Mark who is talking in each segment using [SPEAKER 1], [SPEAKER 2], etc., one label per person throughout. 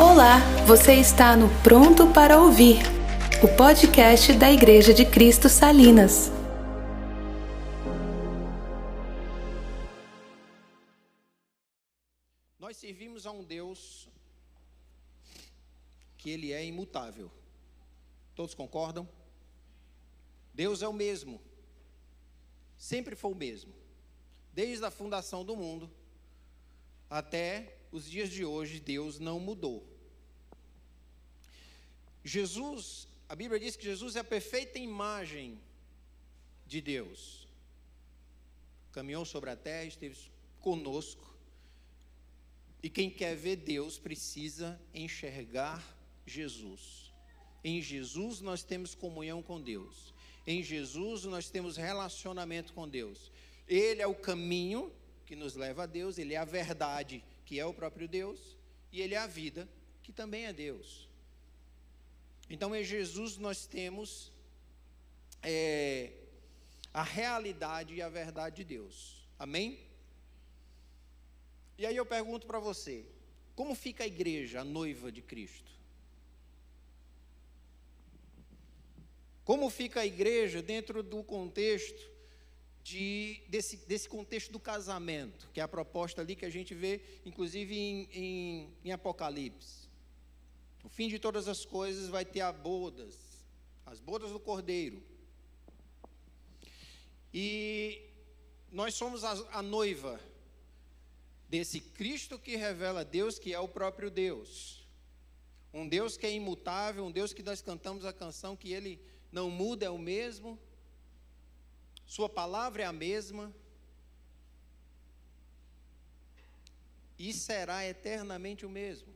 [SPEAKER 1] Olá, você está no Pronto para Ouvir, o podcast da Igreja de Cristo Salinas.
[SPEAKER 2] Nós servimos a um Deus que ele é imutável. Todos concordam? Deus é o mesmo. Sempre foi o mesmo. Desde a fundação do mundo até os dias de hoje, Deus não mudou. Jesus, a Bíblia diz que Jesus é a perfeita imagem de Deus. Caminhou sobre a terra, esteve conosco. E quem quer ver Deus precisa enxergar Jesus. Em Jesus nós temos comunhão com Deus. Em Jesus nós temos relacionamento com Deus. Ele é o caminho que nos leva a Deus, ele é a verdade, que é o próprio Deus, e ele é a vida, que também é Deus. Então, em Jesus nós temos é, a realidade e a verdade de Deus. Amém? E aí eu pergunto para você: como fica a igreja, a noiva de Cristo? Como fica a igreja dentro do contexto de, desse, desse contexto do casamento, que é a proposta ali que a gente vê, inclusive em, em, em Apocalipse. O fim de todas as coisas vai ter as bodas, as bodas do cordeiro. E nós somos a, a noiva desse Cristo que revela Deus, que é o próprio Deus. Um Deus que é imutável, um Deus que nós cantamos a canção que ele não muda, é o mesmo. Sua palavra é a mesma. E será eternamente o mesmo.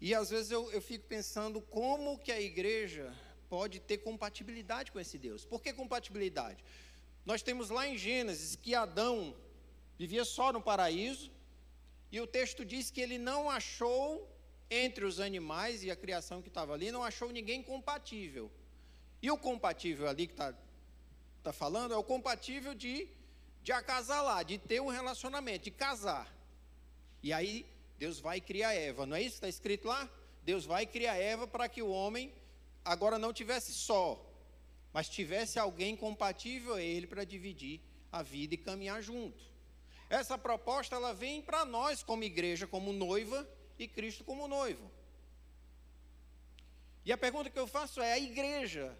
[SPEAKER 2] E às vezes eu, eu fico pensando como que a igreja pode ter compatibilidade com esse Deus. Por que compatibilidade? Nós temos lá em Gênesis que Adão vivia só no paraíso, e o texto diz que ele não achou entre os animais e a criação que estava ali, não achou ninguém compatível. E o compatível ali que está tá falando é o compatível de, de acasalar, de ter um relacionamento, de casar. E aí Deus vai criar Eva, não é isso que está escrito lá? Deus vai criar Eva para que o homem agora não tivesse só, mas tivesse alguém compatível a ele para dividir a vida e caminhar junto. Essa proposta ela vem para nós como igreja, como noiva e Cristo como noivo. E a pergunta que eu faço é: a igreja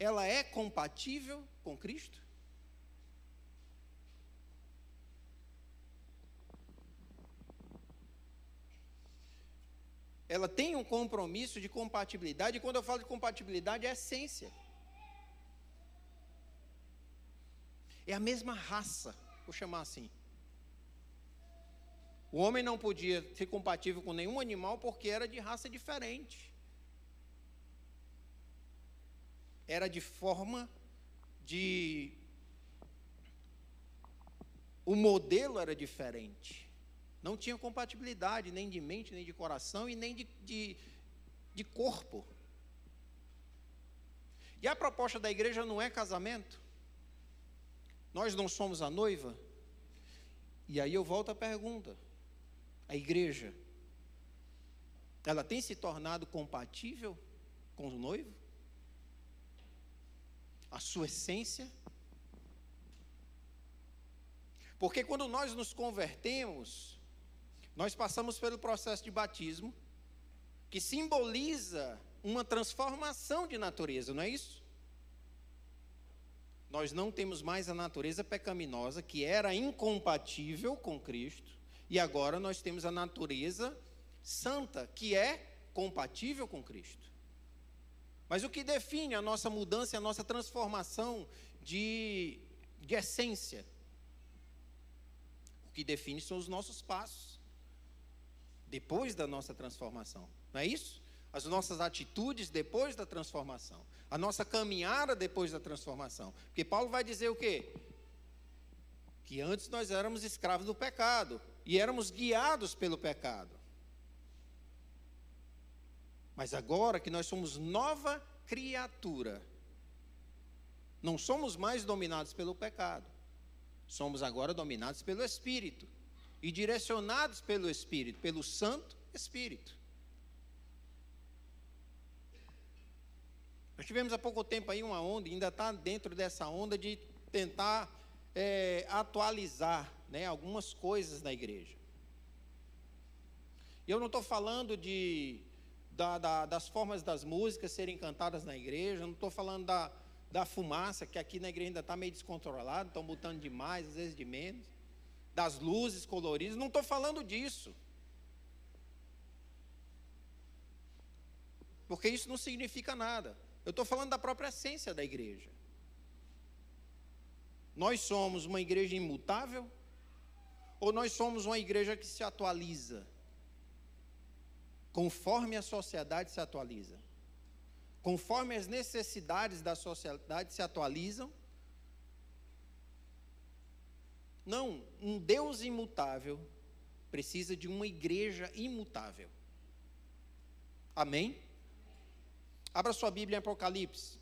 [SPEAKER 2] ela é compatível com Cristo? Ela tem um compromisso de compatibilidade, e quando eu falo de compatibilidade, é essência. É a mesma raça, vou chamar assim. O homem não podia ser compatível com nenhum animal porque era de raça diferente. Era de forma de. O modelo era diferente. Não tinha compatibilidade nem de mente, nem de coração e nem de, de, de corpo. E a proposta da igreja não é casamento. Nós não somos a noiva. E aí eu volto à pergunta: a igreja, ela tem se tornado compatível com o noivo? Sua essência. Porque quando nós nos convertemos, nós passamos pelo processo de batismo, que simboliza uma transformação de natureza, não é isso? Nós não temos mais a natureza pecaminosa, que era incompatível com Cristo, e agora nós temos a natureza santa, que é compatível com Cristo. Mas o que define a nossa mudança e a nossa transformação de, de essência? O que define são os nossos passos. Depois da nossa transformação. Não é isso? As nossas atitudes depois da transformação. A nossa caminhada depois da transformação. Porque Paulo vai dizer o quê? Que antes nós éramos escravos do pecado. E éramos guiados pelo pecado. Mas agora que nós somos nova criatura, não somos mais dominados pelo pecado, somos agora dominados pelo Espírito. e direcionados pelo Espírito, pelo Santo Espírito. Nós tivemos há pouco tempo aí uma onda, ainda está dentro dessa onda de tentar é, atualizar né, algumas coisas na igreja. E eu não estou falando de, da, da, das formas das músicas serem cantadas na igreja, não estou falando da, da fumaça, que aqui na igreja ainda está meio descontrolado, estão botando demais, às vezes de menos, das luzes coloridas, não estou falando disso. Porque isso não significa nada. Eu estou falando da própria essência da igreja. Nós somos uma igreja imutável? Ou nós somos uma igreja que se atualiza? Conforme a sociedade se atualiza. Conforme as necessidades da sociedade se atualizam. Não, um Deus imutável precisa de uma igreja imutável. Amém? Abra sua Bíblia em Apocalipse.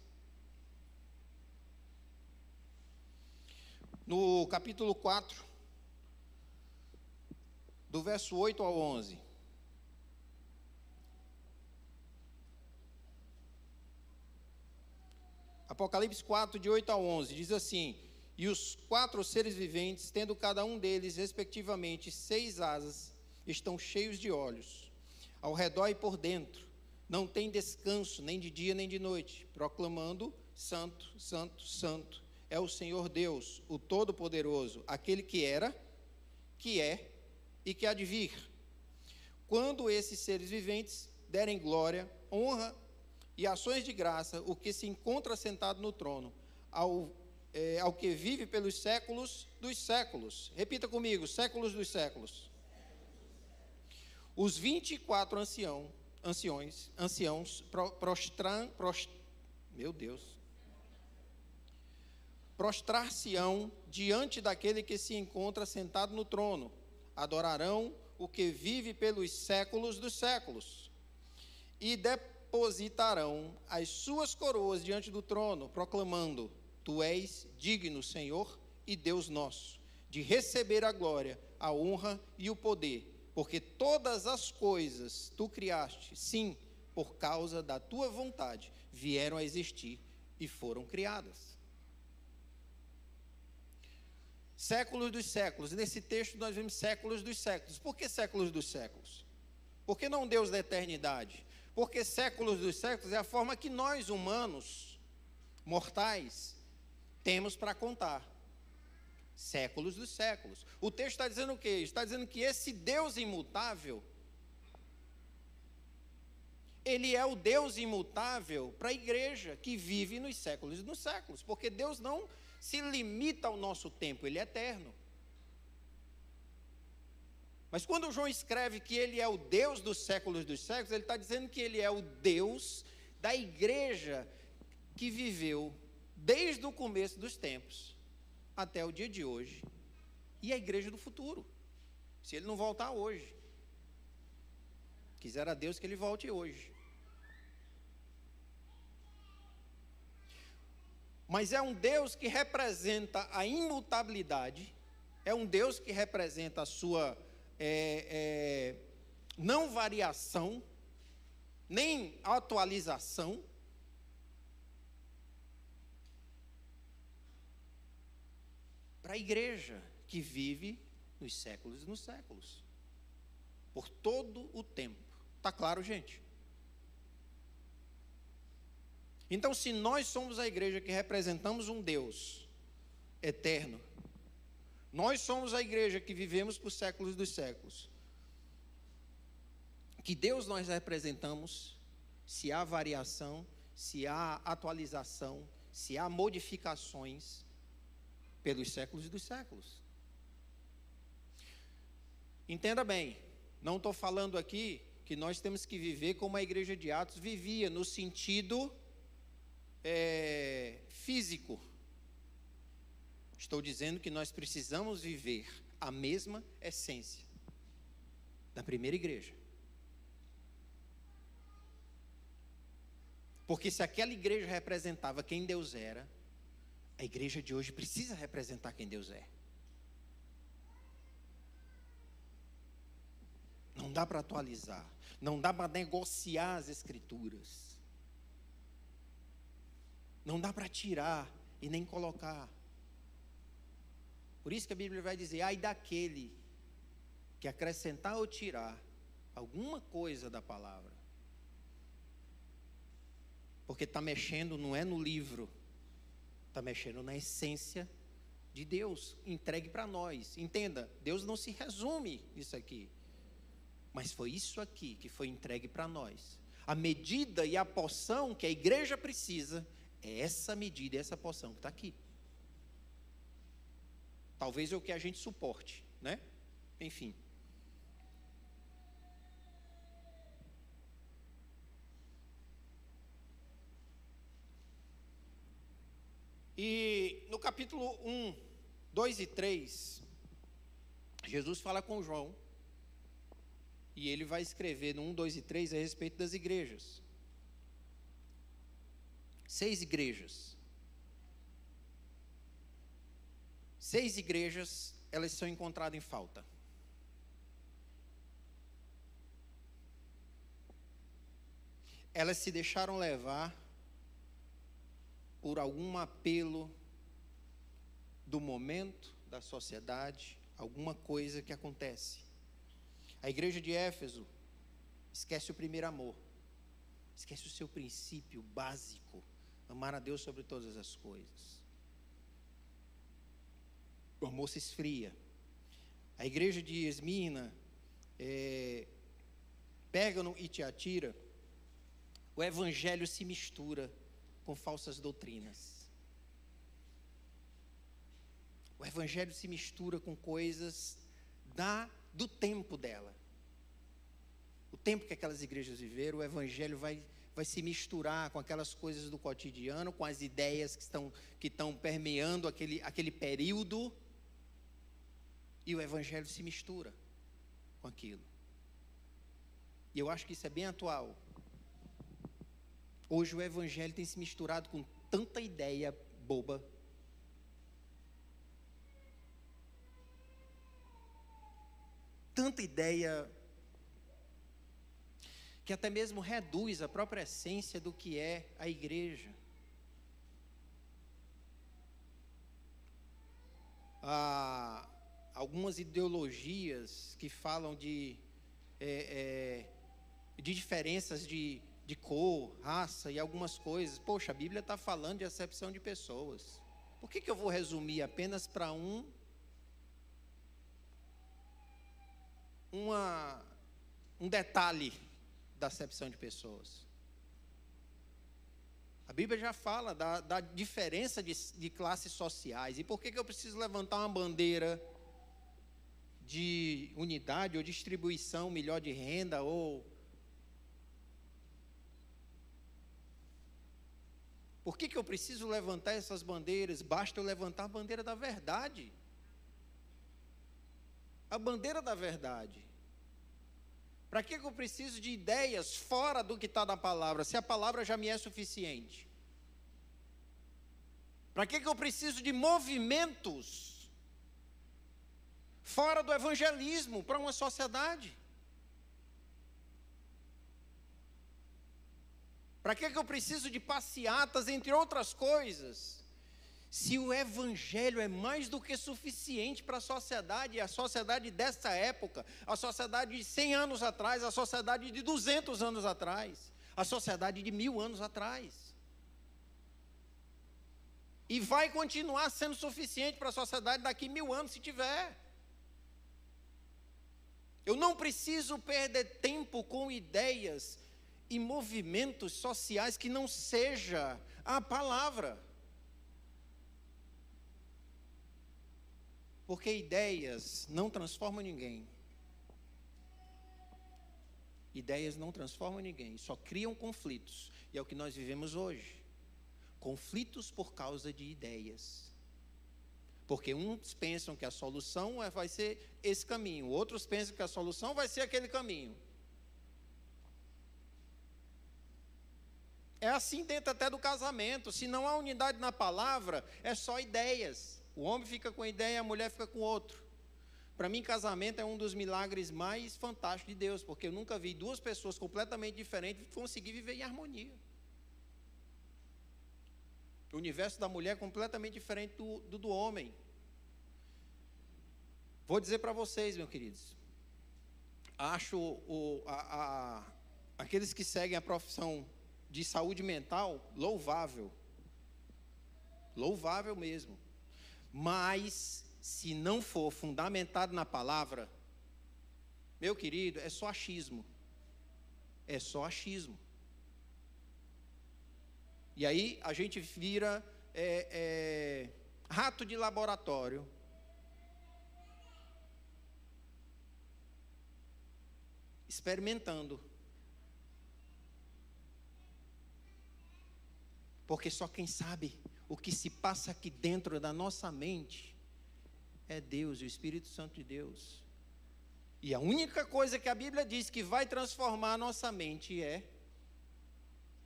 [SPEAKER 2] No capítulo 4, do verso 8 ao 11. Apocalipse 4, de 8 a 11, diz assim: E os quatro seres viventes, tendo cada um deles, respectivamente, seis asas, estão cheios de olhos, ao redor e por dentro não tem descanso, nem de dia nem de noite, proclamando: Santo, Santo, Santo é o Senhor Deus, o Todo-Poderoso, aquele que era, que é e que há de vir. Quando esses seres viventes derem glória, honra e ações de graça, o que se encontra sentado no trono, ao, é, ao que vive pelos séculos dos séculos. Repita comigo: séculos dos séculos. Os 24 anciãos anciões, anciãos prostram, prost, meu Deus, prostrar-se-ão diante daquele que se encontra sentado no trono, adorarão o que vive pelos séculos dos séculos, e depositarão as suas coroas diante do trono, proclamando: Tu és digno, Senhor e Deus nosso, de receber a glória, a honra e o poder porque todas as coisas tu criaste, sim, por causa da tua vontade, vieram a existir e foram criadas. Séculos dos séculos. Nesse texto nós vemos séculos dos séculos. Por que séculos dos séculos? Por que não Deus da eternidade? Porque séculos dos séculos é a forma que nós, humanos, mortais, temos para contar séculos dos séculos. O texto está dizendo o quê? Está dizendo que esse Deus imutável, ele é o Deus imutável para a igreja que vive nos séculos e nos séculos, porque Deus não se limita ao nosso tempo, ele é eterno. Mas quando João escreve que ele é o Deus dos séculos dos séculos, ele está dizendo que ele é o Deus da igreja que viveu desde o começo dos tempos até o dia de hoje e a igreja do futuro. Se ele não voltar hoje. Quisera Deus que ele volte hoje. Mas é um Deus que representa a imutabilidade, é um Deus que representa a sua é, é, não variação, nem atualização, para a igreja que vive nos séculos e nos séculos. Por todo o tempo. Está claro, gente? Então, se nós somos a igreja que representamos um Deus eterno, nós somos a igreja que vivemos por séculos dos séculos. Que Deus nós representamos, se há variação, se há atualização, se há modificações, pelos séculos dos séculos. Entenda bem, não estou falando aqui que nós temos que viver como a igreja de Atos vivia, no sentido é, físico. Estou dizendo que nós precisamos viver a mesma essência da primeira igreja. Porque se aquela igreja representava quem Deus era, a igreja de hoje precisa representar quem Deus é. dá para atualizar, não dá para negociar as escrituras. Não dá para tirar e nem colocar. Por isso que a Bíblia vai dizer: ai daquele que acrescentar ou tirar alguma coisa da palavra. Porque está mexendo não é no livro, está mexendo na essência de Deus, entregue para nós. Entenda, Deus não se resume isso aqui. Mas foi isso aqui que foi entregue para nós. A medida e a porção que a igreja precisa é essa medida e essa porção que está aqui. Talvez é o que a gente suporte, né? Enfim. E no capítulo 1, 2 e 3, Jesus fala com João. E ele vai escrever no 1, 2 e 3 a respeito das igrejas. Seis igrejas. Seis igrejas, elas são encontradas em falta. Elas se deixaram levar por algum apelo do momento, da sociedade, alguma coisa que acontece. A igreja de Éfeso esquece o primeiro amor, esquece o seu princípio básico, amar a Deus sobre todas as coisas. O amor se esfria. A igreja de Esmina, é, Pérgamo e Tiatira, o evangelho se mistura com falsas doutrinas. O evangelho se mistura com coisas da do tempo dela. O tempo que aquelas igrejas viveram, o evangelho vai vai se misturar com aquelas coisas do cotidiano, com as ideias que estão que estão permeando aquele aquele período. E o evangelho se mistura com aquilo. E eu acho que isso é bem atual. Hoje o evangelho tem se misturado com tanta ideia boba. Tanta ideia que até mesmo reduz a própria essência do que é a igreja. Há algumas ideologias que falam de, é, é, de diferenças de de cor, raça e algumas coisas. Poxa, a Bíblia está falando de acepção de pessoas. Por que, que eu vou resumir apenas para um uma, um detalhe da acepção de pessoas? A Bíblia já fala da, da diferença de, de, classes sociais. E por que, que eu preciso levantar uma bandeira de unidade ou distribuição melhor de renda ou Por que, que eu preciso levantar essas bandeiras? Basta eu levantar a bandeira da verdade. A bandeira da verdade. Para que, que eu preciso de ideias fora do que está na palavra, se a palavra já me é suficiente? Para que, que eu preciso de movimentos fora do evangelismo para uma sociedade? Para que, que eu preciso de passeatas, entre outras coisas? Se o Evangelho é mais do que suficiente para a sociedade, a sociedade dessa época, a sociedade de 100 anos atrás, a sociedade de 200 anos atrás, a sociedade de mil anos atrás. E vai continuar sendo suficiente para a sociedade daqui mil anos, se tiver. Eu não preciso perder tempo com ideias e movimentos sociais que não seja a palavra. Porque ideias não transformam ninguém. Ideias não transformam ninguém, só criam conflitos. E é o que nós vivemos hoje. Conflitos por causa de ideias. Porque uns pensam que a solução é, vai ser esse caminho, outros pensam que a solução vai ser aquele caminho. É assim dentro até do casamento. Se não há unidade na palavra, é só ideias. O homem fica com ideia, a mulher fica com outro. Para mim, casamento é um dos milagres mais fantásticos de Deus, porque eu nunca vi duas pessoas completamente diferentes conseguir viver em harmonia. O universo da mulher é completamente diferente do, do, do homem. Vou dizer para vocês, meus queridos, acho o, a, a, aqueles que seguem a profissão de saúde mental louvável. Louvável mesmo. Mas, se não for fundamentado na palavra, meu querido, é só achismo. É só achismo. E aí a gente vira é, é, rato de laboratório experimentando. Porque só quem sabe o que se passa aqui dentro da nossa mente é Deus, o Espírito Santo de Deus. E a única coisa que a Bíblia diz que vai transformar a nossa mente é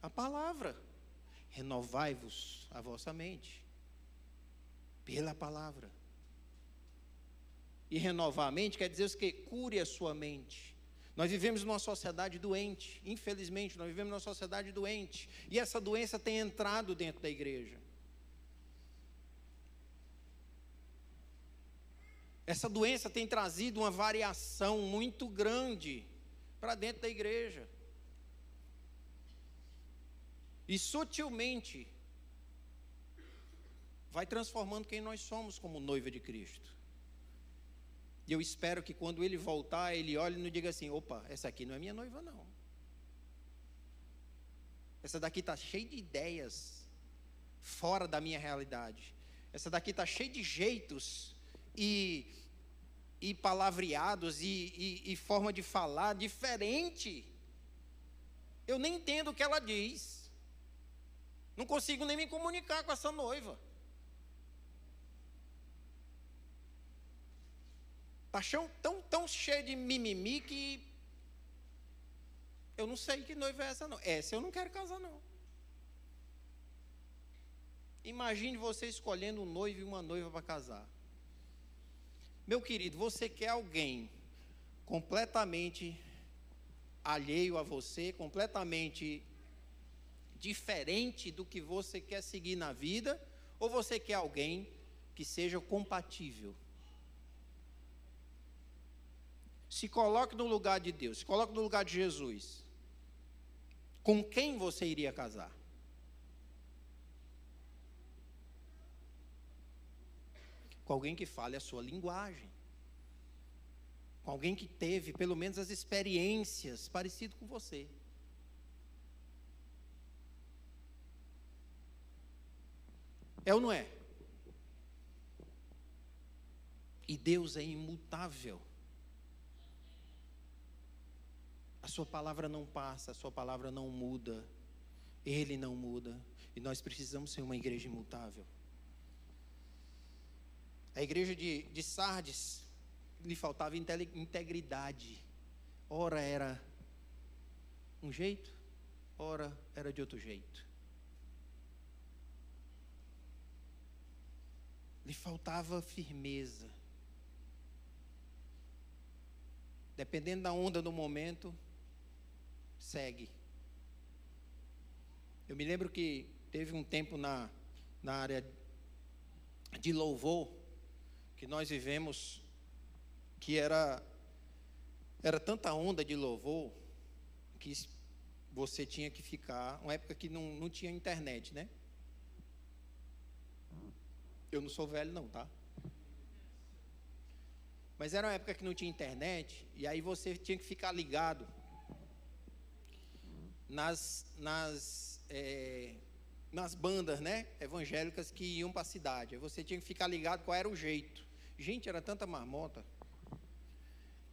[SPEAKER 2] a palavra. Renovai-vos a vossa mente pela palavra. E renovar a mente quer dizer que? Cure a sua mente. Nós vivemos numa sociedade doente, infelizmente, nós vivemos numa sociedade doente, e essa doença tem entrado dentro da igreja. Essa doença tem trazido uma variação muito grande para dentro da igreja. E sutilmente vai transformando quem nós somos como noiva de Cristo. E eu espero que quando ele voltar, ele olhe e não diga assim: opa, essa aqui não é minha noiva, não. Essa daqui está cheia de ideias fora da minha realidade. Essa daqui está cheia de jeitos e, e palavreados e, e, e forma de falar diferente. Eu nem entendo o que ela diz. Não consigo nem me comunicar com essa noiva. Paixão tão, tão cheio de mimimi que eu não sei que noiva é essa não. Essa eu não quero casar não. Imagine você escolhendo um noivo e uma noiva para casar. Meu querido, você quer alguém completamente alheio a você, completamente diferente do que você quer seguir na vida, ou você quer alguém que seja compatível? se coloque no lugar de Deus, se coloque no lugar de Jesus. Com quem você iria casar? Com alguém que fale a sua linguagem. Com alguém que teve pelo menos as experiências parecido com você. É ou não é? E Deus é imutável. A sua palavra não passa, a sua palavra não muda. Ele não muda. E nós precisamos ser uma igreja imutável. A igreja de, de Sardes lhe faltava integridade. Ora era um jeito, ora era de outro jeito. Lhe faltava firmeza. Dependendo da onda do momento, segue. Eu me lembro que teve um tempo na, na área de louvor que nós vivemos que era era tanta onda de louvor que você tinha que ficar, uma época que não, não tinha internet, né? Eu não sou velho não, tá? Mas era uma época que não tinha internet, e aí você tinha que ficar ligado nas, nas, é, nas bandas né, evangélicas que iam para a cidade. Aí você tinha que ficar ligado qual era o jeito. Gente, era tanta marmota.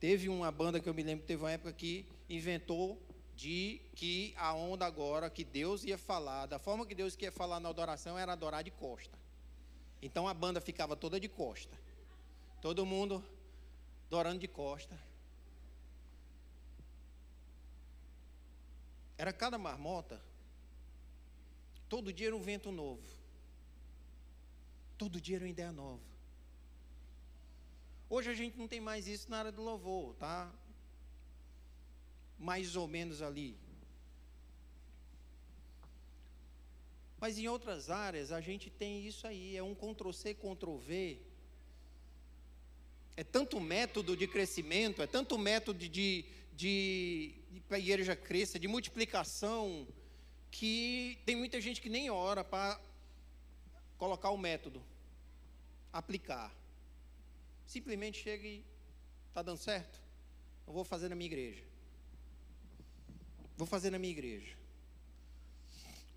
[SPEAKER 2] Teve uma banda que eu me lembro, teve uma época que inventou de que a onda agora, que Deus ia falar, da forma que Deus queria falar na adoração, era adorar de costa. Então a banda ficava toda de costa. Todo mundo adorando de costa. Era cada marmota. Todo dia era um vento novo. Todo dia era uma ideia nova. Hoje a gente não tem mais isso na área do louvor, tá? Mais ou menos ali. Mas em outras áreas a gente tem isso aí, é um Ctrl-C, Ctrl-V. É tanto método de crescimento, é tanto método de, de, de, a igreja cresça, de multiplicação, que tem muita gente que nem ora para colocar o método, aplicar. Simplesmente chega e está dando certo? Eu vou fazer na minha igreja. Vou fazer na minha igreja.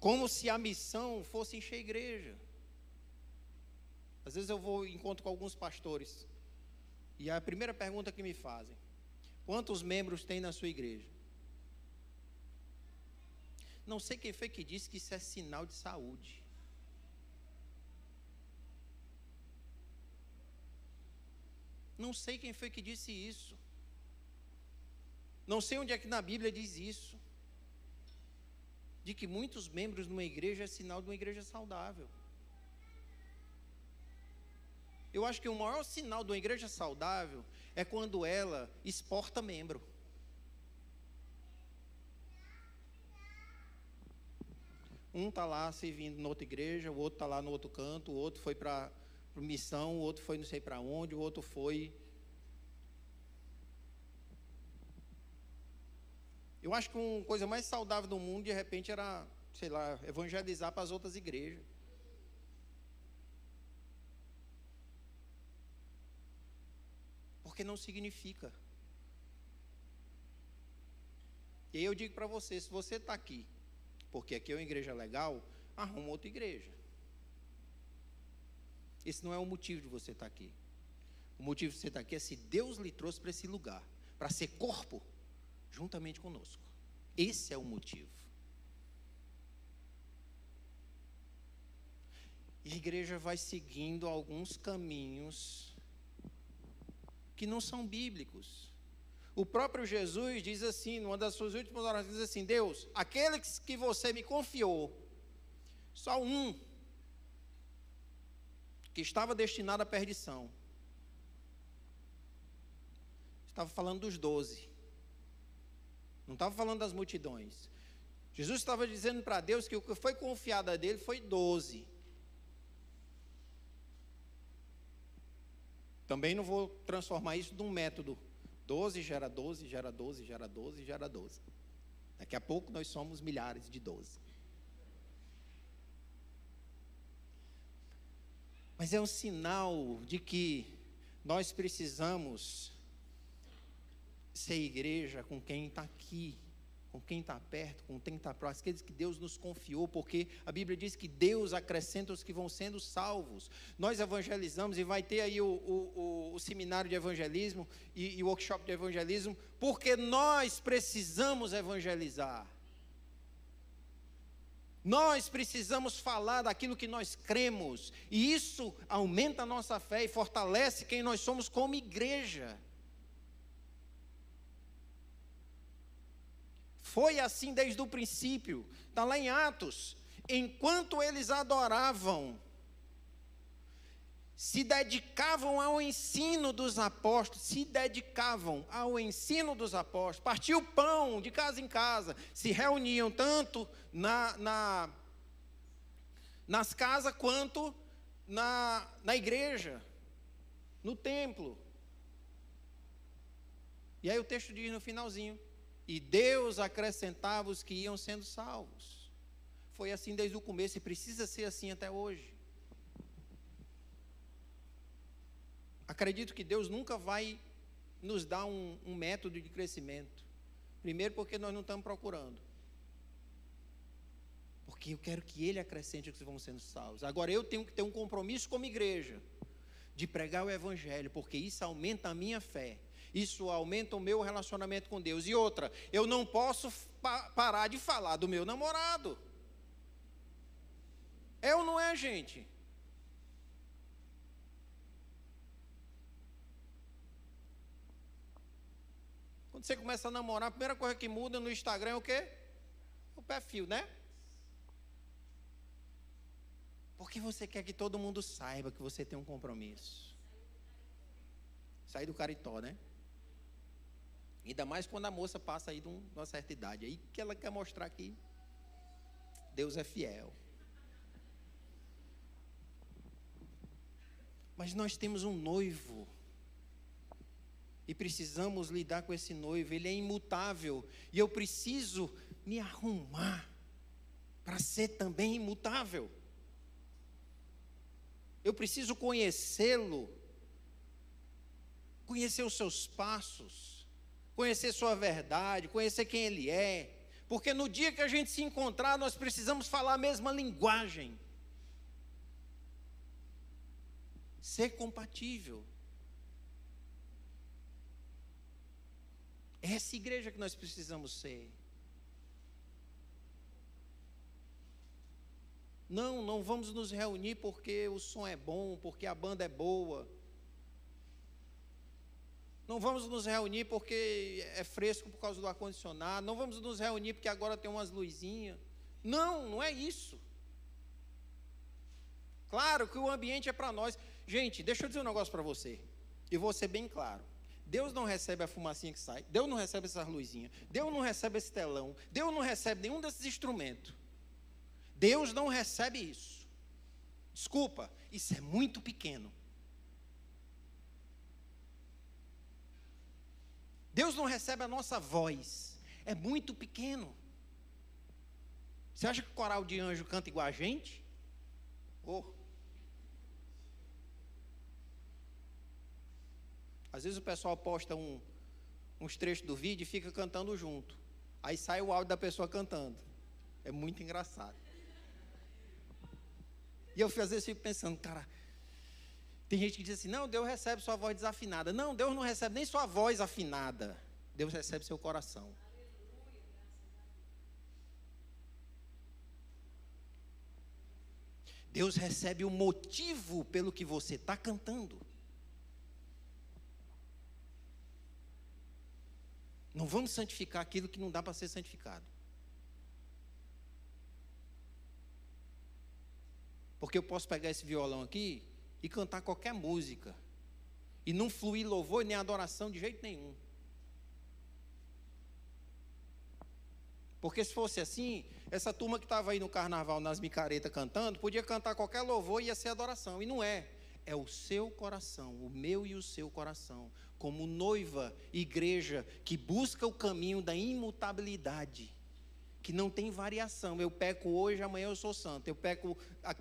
[SPEAKER 2] Como se a missão fosse encher a igreja. Às vezes eu vou encontro com alguns pastores. E a primeira pergunta que me fazem: quantos membros tem na sua igreja? Não sei quem foi que disse que isso é sinal de saúde. Não sei quem foi que disse isso. Não sei onde é que na Bíblia diz isso de que muitos membros de uma igreja é sinal de uma igreja saudável. Eu acho que o maior sinal de uma igreja saudável é quando ela exporta membro. Um está lá servindo na outra igreja, o outro está lá no outro canto, o outro foi para missão, o outro foi não sei para onde, o outro foi Eu acho que uma coisa mais saudável do mundo, de repente, era, sei lá, evangelizar para as outras igrejas. Porque não significa. E aí eu digo para você, se você está aqui, porque aqui é uma igreja legal, arruma outra igreja. Esse não é o motivo de você estar tá aqui. O motivo de você estar tá aqui é se Deus lhe trouxe para esse lugar, para ser corpo juntamente conosco. Esse é o motivo. E a igreja vai seguindo alguns caminhos que não são bíblicos. O próprio Jesus diz assim, numa das suas últimas orações, diz assim: Deus, aqueles que você me confiou, só um que estava destinado à perdição. Estava falando dos doze. Não estava falando das multidões. Jesus estava dizendo para Deus que o que foi confiado a dele foi doze. Também não vou transformar isso num método. 12 gera 12, gera 12, gera 12, gera 12. Daqui a pouco nós somos milhares de 12. Mas é um sinal de que nós precisamos ser igreja com quem está aqui, com quem está perto, com quem está próximo, aqueles que Deus nos confiou, porque a Bíblia diz que Deus acrescenta os que vão sendo salvos. Nós evangelizamos e vai ter aí o, o, o, o seminário de evangelismo e, o workshop de evangelismo, porque nós precisamos evangelizar. Nós precisamos falar daquilo que nós cremos, e isso aumenta a nossa fé e fortalece quem nós somos como igreja. Foi assim desde o princípio. Está lá em Atos. Enquanto eles adoravam, se dedicavam ao ensino dos apóstolos, se dedicavam ao ensino dos apóstolos, partiam o pão de casa em casa, se reuniam tanto na, na nas casas quanto na, na igreja, no templo. E aí o texto diz no finalzinho: e Deus acrescentava os que iam sendo salvos. Foi assim desde o começo e precisa ser assim até hoje. Acredito que Deus nunca vai nos dar um, um método de crescimento. Primeiro, porque nós não estamos procurando. Porque eu quero que Ele acrescente os que vão sendo salvos. Agora, eu tenho que ter um compromisso como igreja de pregar o Evangelho, porque isso aumenta a minha fé isso aumenta o meu relacionamento com Deus. E outra, eu não posso pa parar de falar do meu namorado. É ou não é, gente? Quando você começa a namorar, a primeira coisa que muda no Instagram é o quê? O perfil, né? Porque você quer que todo mundo saiba que você tem um compromisso. Sair do caritó, né? Ainda mais quando a moça passa aí de uma certa idade. Aí que ela quer mostrar que Deus é fiel. Mas nós temos um noivo. E precisamos lidar com esse noivo. Ele é imutável. E eu preciso me arrumar para ser também imutável. Eu preciso conhecê-lo, conhecer os seus passos, conhecer sua verdade, conhecer quem ele é. Porque no dia que a gente se encontrar, nós precisamos falar a mesma linguagem. Ser compatível. É essa igreja que nós precisamos ser. Não, não vamos nos reunir porque o som é bom, porque a banda é boa. Não vamos nos reunir porque é fresco por causa do ar-condicionado. Não vamos nos reunir porque agora tem umas luzinhas. Não, não é isso. Claro que o ambiente é para nós. Gente, deixa eu dizer um negócio para você. E vou ser bem claro. Deus não recebe a fumacinha que sai. Deus não recebe essas luzinhas. Deus não recebe esse telão. Deus não recebe nenhum desses instrumentos. Deus não recebe isso. Desculpa, isso é muito pequeno. Deus não recebe a nossa voz, é muito pequeno. Você acha que o coral de anjo canta igual a gente? Oh. Às vezes o pessoal posta um, uns trechos do vídeo e fica cantando junto. Aí sai o áudio da pessoa cantando. É muito engraçado. E eu às vezes fico pensando, cara, tem gente que diz assim: não, Deus recebe sua voz desafinada. Não, Deus não recebe nem sua voz afinada. Deus recebe seu coração. Deus recebe o motivo pelo que você está cantando. Não vamos santificar aquilo que não dá para ser santificado. Porque eu posso pegar esse violão aqui e cantar qualquer música. E não fluir louvor nem adoração de jeito nenhum. Porque se fosse assim, essa turma que estava aí no carnaval, nas micaretas cantando, podia cantar qualquer louvor e ia ser adoração. E não é. É o seu coração, o meu e o seu coração. Como noiva, igreja que busca o caminho da imutabilidade que não tem variação. Eu peco hoje, amanhã eu sou santo. Eu peco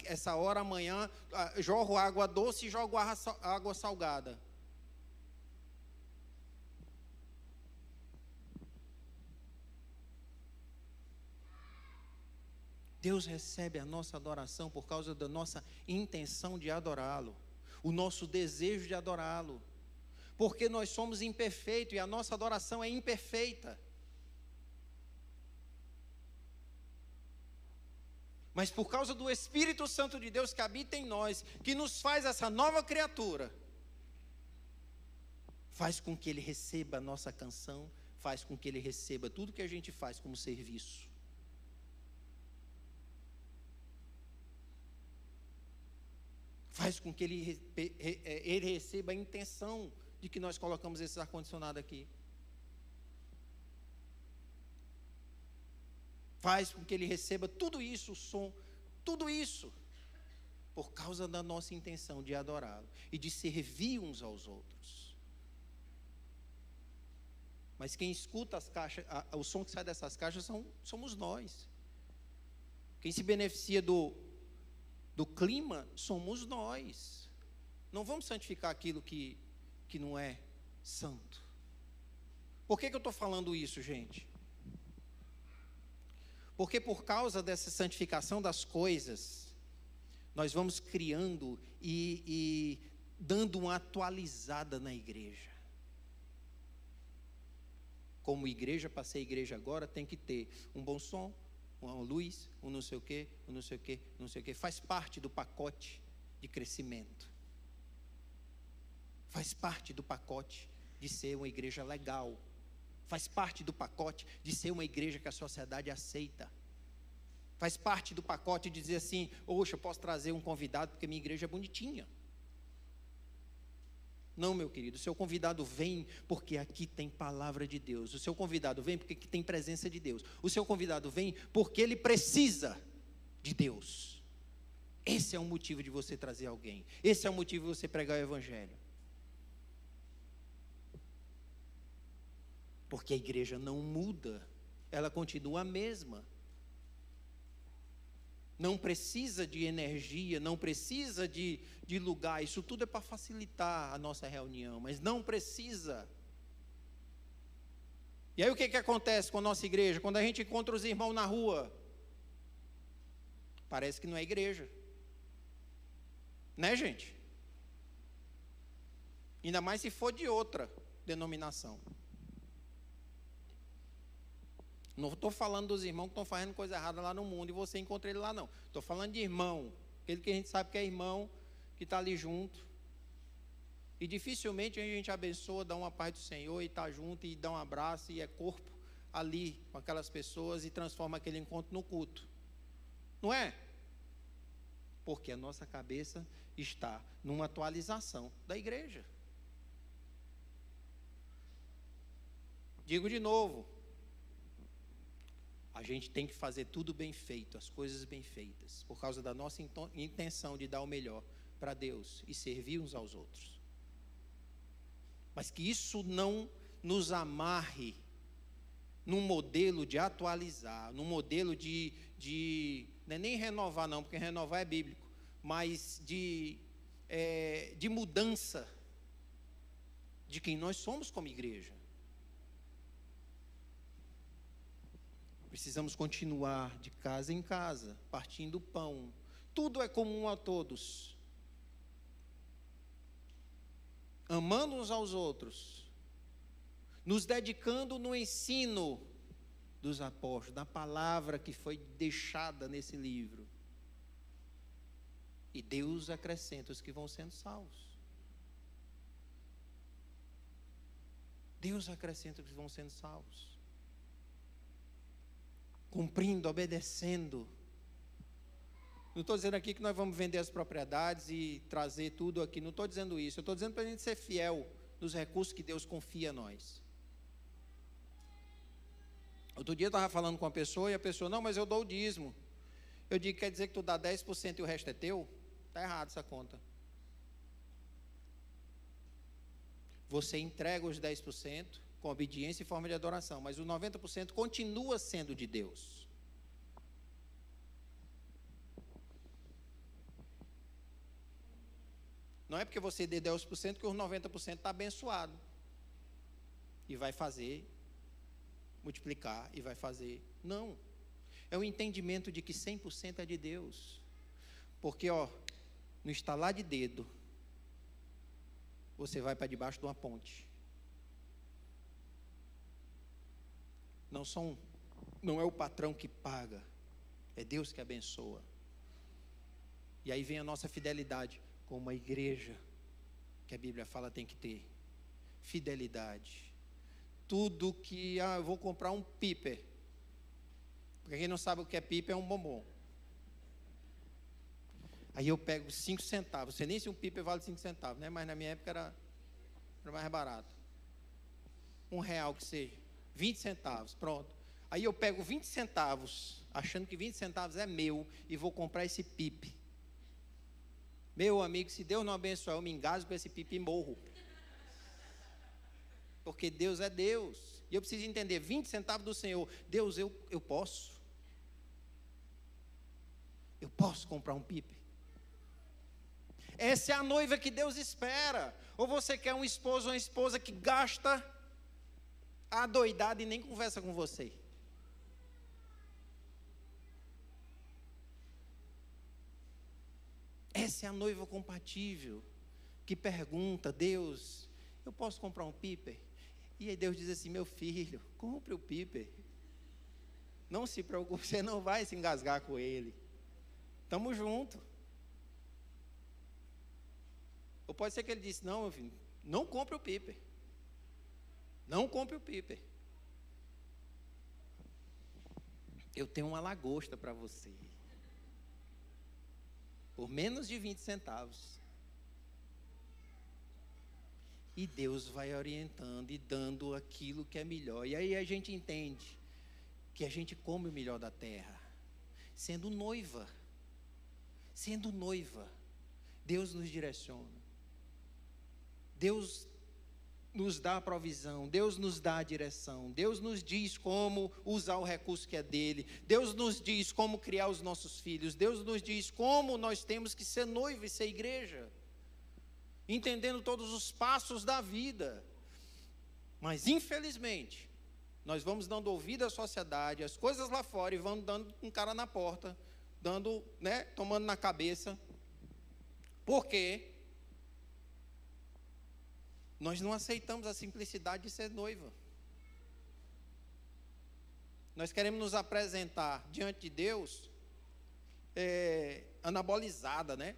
[SPEAKER 2] essa hora, amanhã, jorro água doce e jogo água salgada. Deus recebe a nossa adoração por causa da nossa intenção de adorá-lo, o nosso desejo de adorá-lo, porque nós somos imperfeitos e a nossa adoração é imperfeita. Mas por causa do Espírito Santo de Deus que habita em nós, que nos faz essa nova criatura, faz com que ele receba a nossa canção, faz com que ele receba tudo que a gente faz como serviço. Faz com que ele, é, ele receba a intenção de que nós colocamos esse ar-condicionado aqui. Faz com que ele receba tudo isso, o som, tudo isso, por causa da nossa intenção de adorá-lo e de servir uns aos outros. Mas quem escuta as caixas, a, o som que sai dessas caixas são, somos nós. Quem se beneficia do, do clima somos nós. Não vamos santificar aquilo que, que não é santo. Por que, que eu estou falando isso, gente? Porque por causa dessa santificação das coisas, nós vamos criando e, e dando uma atualizada na igreja. Como igreja, para ser igreja agora, tem que ter um bom som, uma luz, um não sei o quê, um não sei o quê, não sei o quê. Faz parte do pacote de crescimento. Faz parte do pacote de ser uma igreja legal, faz parte do pacote de ser uma igreja que a sociedade aceita. Faz parte do pacote de dizer assim: Oxa, eu posso trazer um convidado porque minha igreja é bonitinha. Não, meu querido, o seu convidado vem porque aqui tem palavra de Deus. O seu convidado vem porque aqui tem presença de Deus. O seu convidado vem porque ele precisa de Deus. Esse é o motivo de você trazer alguém. Esse é o motivo de você pregar o Evangelho. Porque a igreja não muda, ela continua a mesma. Não precisa de energia, não precisa de, de lugar, isso tudo é para facilitar a nossa reunião, mas não precisa. E aí o que, que acontece com a nossa igreja? Quando a gente encontra os irmãos na rua, parece que não é igreja. Né, gente? Ainda mais se for de outra denominação. Não estou falando dos irmãos que estão fazendo coisa errada lá no mundo e você encontra ele lá, não. Estou falando de irmão, aquele que a gente sabe que é irmão, que está ali junto. E dificilmente a gente abençoa, dá uma paz do Senhor e está junto e dá um abraço e é corpo ali com aquelas pessoas e transforma aquele encontro no culto. Não é? Porque a nossa cabeça está numa atualização da igreja. Digo de novo, a gente tem que fazer tudo bem feito, as coisas bem feitas, por causa da nossa intenção de dar o melhor para Deus e servir uns aos outros. Mas que isso não nos amarre num modelo de atualizar, num modelo de, de é nem renovar não, porque renovar é bíblico, mas de, é, de mudança de quem nós somos como igreja. Precisamos continuar de casa em casa, partindo pão. Tudo é comum a todos. Amando uns aos outros, nos dedicando no ensino dos apóstolos, da palavra que foi deixada nesse livro. E Deus acrescenta os que vão sendo salvos. Deus acrescenta os que vão sendo salvos cumprindo, obedecendo. Não estou dizendo aqui que nós vamos vender as propriedades e trazer tudo aqui. Não estou dizendo isso. Eu estou dizendo para a gente ser fiel nos recursos que Deus confia a nós. Outro dia eu estava falando com uma pessoa e a pessoa, não, mas eu dou o dízimo. Eu digo, quer dizer que tu dá 10% e o resto é teu? Está errado essa conta. Você entrega os 10%, com obediência e forma de adoração, mas o 90% continua sendo de Deus. Não é porque você dê 10% que os 90% está abençoado. E vai fazer, multiplicar e vai fazer. Não. É o entendimento de que 100% é de Deus. Porque, ó, no estalar de dedo, você vai para debaixo de uma ponte. Não são, não é o patrão que paga, é Deus que abençoa. E aí vem a nossa fidelidade como a igreja que a Bíblia fala tem que ter. Fidelidade. Tudo que, ah, eu vou comprar um piper. Porque quem não sabe o que é piper é um bombom. Aí eu pego cinco centavos. Você nem se um piper vale cinco centavos, né? Mas na minha época era, era mais barato. Um real que seja. 20 centavos, pronto. Aí eu pego 20 centavos, achando que 20 centavos é meu, e vou comprar esse pipe. Meu amigo, se Deus não abençoar, eu me engasgo com esse pipe e morro. Porque Deus é Deus. E eu preciso entender, 20 centavos do Senhor, Deus, eu, eu posso. Eu posso comprar um pipe. Essa é a noiva que Deus espera. Ou você quer um esposo ou uma esposa que gasta adoidado e nem conversa com você. Essa é a noiva compatível que pergunta: Deus, eu posso comprar um piper? E aí Deus diz assim: Meu filho, compre o piper. Não se preocupe, você não vai se engasgar com ele. Estamos juntos. Ou pode ser que ele disse: Não, meu filho, não compre o piper. Não compre o piper. Eu tenho uma lagosta para você. Por menos de 20 centavos. E Deus vai orientando e dando aquilo que é melhor. E aí a gente entende que a gente come o melhor da terra, sendo noiva. Sendo noiva, Deus nos direciona. Deus nos dá a provisão, Deus nos dá a direção, Deus nos diz como usar o recurso que é dele, Deus nos diz como criar os nossos filhos, Deus nos diz como nós temos que ser noivo e ser igreja, entendendo todos os passos da vida. Mas infelizmente, nós vamos dando ouvido à sociedade, as coisas lá fora e vamos dando um cara na porta, dando, né, tomando na cabeça. Por quê? Nós não aceitamos a simplicidade de ser noiva. Nós queremos nos apresentar diante de Deus é, anabolizada, né?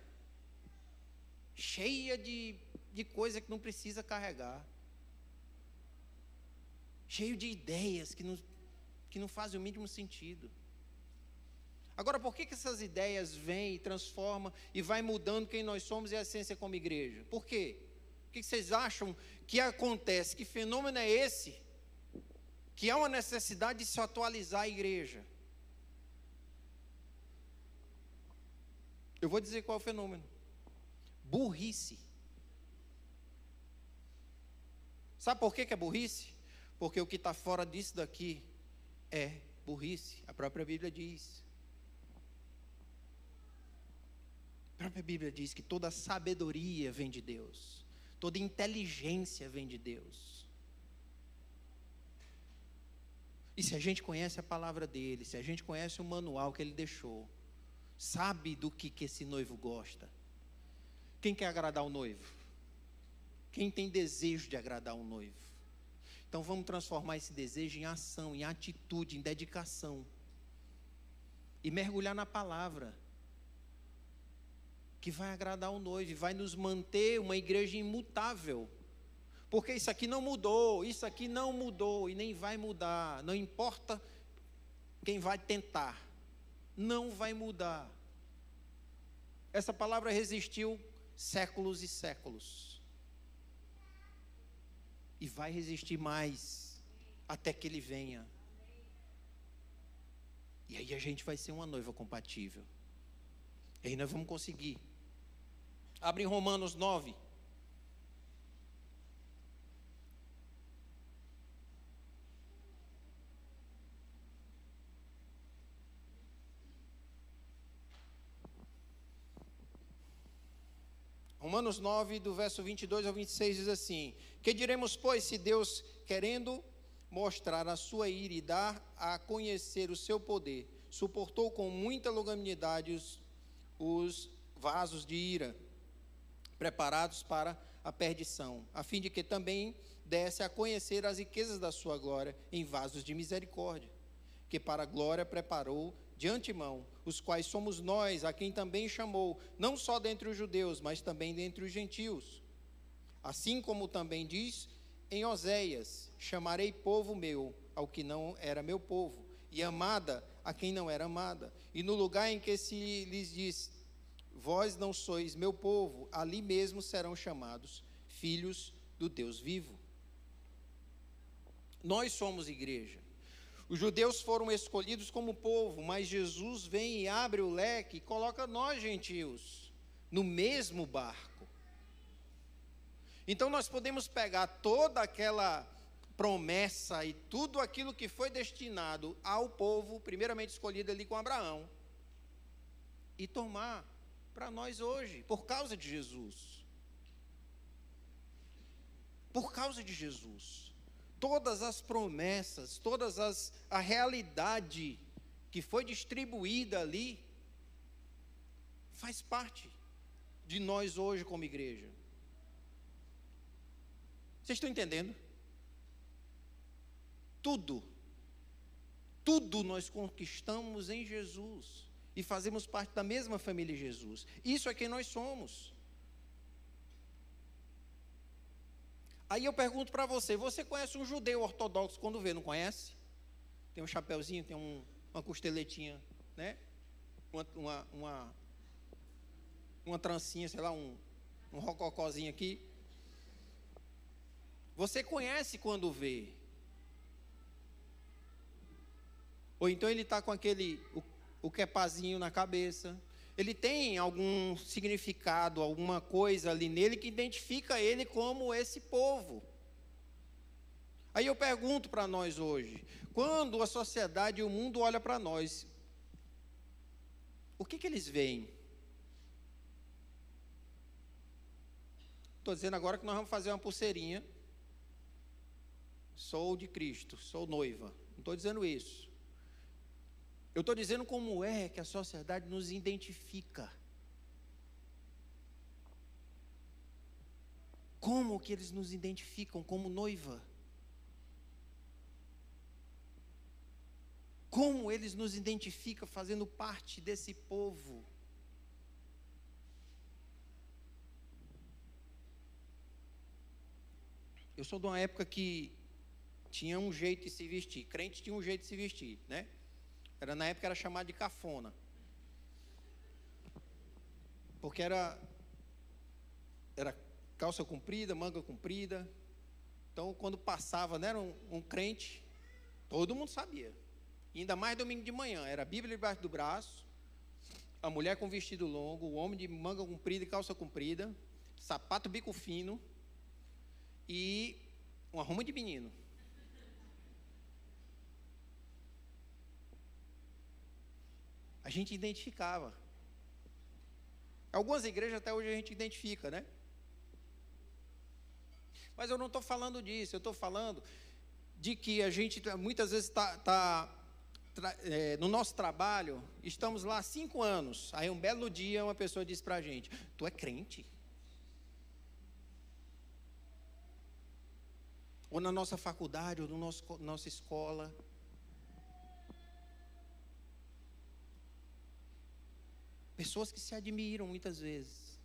[SPEAKER 2] Cheia de, de coisa que não precisa carregar. Cheio de ideias que não, que não fazem o mínimo sentido. Agora, por que, que essas ideias vêm e transformam e vai mudando quem nós somos e a essência como igreja? Por quê? Que vocês acham que acontece? Que fenômeno é esse? Que há uma necessidade de se atualizar a igreja. Eu vou dizer qual é o fenômeno: burrice. Sabe por que, que é burrice? Porque o que está fora disso daqui é burrice. A própria Bíblia diz. A própria Bíblia diz que toda sabedoria vem de Deus. Toda inteligência vem de Deus. E se a gente conhece a palavra dele, se a gente conhece o manual que ele deixou, sabe do que, que esse noivo gosta. Quem quer agradar o noivo? Quem tem desejo de agradar o noivo? Então vamos transformar esse desejo em ação, em atitude, em dedicação. E mergulhar na palavra que vai agradar o noivo, vai nos manter uma igreja imutável. Porque isso aqui não mudou, isso aqui não mudou e nem vai mudar. Não importa quem vai tentar, não vai mudar. Essa palavra resistiu séculos e séculos. E vai resistir mais até que ele venha. E aí a gente vai ser uma noiva compatível. E aí nós vamos conseguir Abre Romanos 9. Romanos 9, do verso 22 ao 26, diz assim: Que diremos, pois, se Deus, querendo mostrar a sua ira e dar a conhecer o seu poder, suportou com muita longanimidade os, os vasos de ira preparados para a perdição, a fim de que também desse a conhecer as riquezas da sua glória em vasos de misericórdia, que para a glória preparou de antemão, os quais somos nós, a quem também chamou, não só dentre os judeus, mas também dentre os gentios. Assim como também diz em Oséias: Chamarei povo meu ao que não era meu povo, e amada a quem não era amada. E no lugar em que se lhes diz: Vós não sois meu povo, ali mesmo serão chamados filhos do Deus vivo. Nós somos igreja. Os judeus foram escolhidos como povo, mas Jesus vem e abre o leque e coloca nós, gentios, no mesmo barco. Então nós podemos pegar toda aquela promessa e tudo aquilo que foi destinado ao povo, primeiramente escolhido ali com Abraão, e tomar para nós hoje, por causa de Jesus. Por causa de Jesus. Todas as promessas, todas as a realidade que foi distribuída ali faz parte de nós hoje como igreja. Vocês estão entendendo? Tudo, tudo nós conquistamos em Jesus e fazemos parte da mesma família de Jesus. Isso é quem nós somos. Aí eu pergunto para você: você conhece um judeu ortodoxo quando vê, não conhece? Tem um chapéuzinho, tem um, uma costeletinha, né? Uma, uma, uma, uma trancinha, sei lá, um, um rococózinho aqui. Você conhece quando vê. Ou então ele está com aquele, o, o quepazinho na cabeça. Ele tem algum significado, alguma coisa ali nele que identifica ele como esse povo. Aí eu pergunto para nós hoje: quando a sociedade e o mundo olha para nós, o que, que eles veem? Estou dizendo agora que nós vamos fazer uma pulseirinha. Sou de Cristo, sou noiva. Não estou dizendo isso. Eu estou dizendo como é que a sociedade nos identifica. Como que eles nos identificam como noiva? Como eles nos identificam fazendo parte desse povo? Eu sou de uma época que tinha um jeito de se vestir. Crente tinha um jeito de se vestir, né? Era na época era chamado de cafona. Porque era era calça comprida, manga comprida. Então, quando passava, né, era um, um crente, todo mundo sabia. E ainda mais domingo de manhã, era a Bíblia debaixo do braço, a mulher com vestido longo, o homem de manga comprida e calça comprida, sapato bico fino e uma ruma de menino. A gente identificava. Algumas igrejas até hoje a gente identifica, né? Mas eu não estou falando disso, eu estou falando de que a gente muitas vezes está tá é, no nosso trabalho, estamos lá há cinco anos. Aí um belo dia uma pessoa diz para a gente: Tu é crente? Ou na nossa faculdade, ou na nosso, nossa escola. Pessoas que se admiram muitas vezes.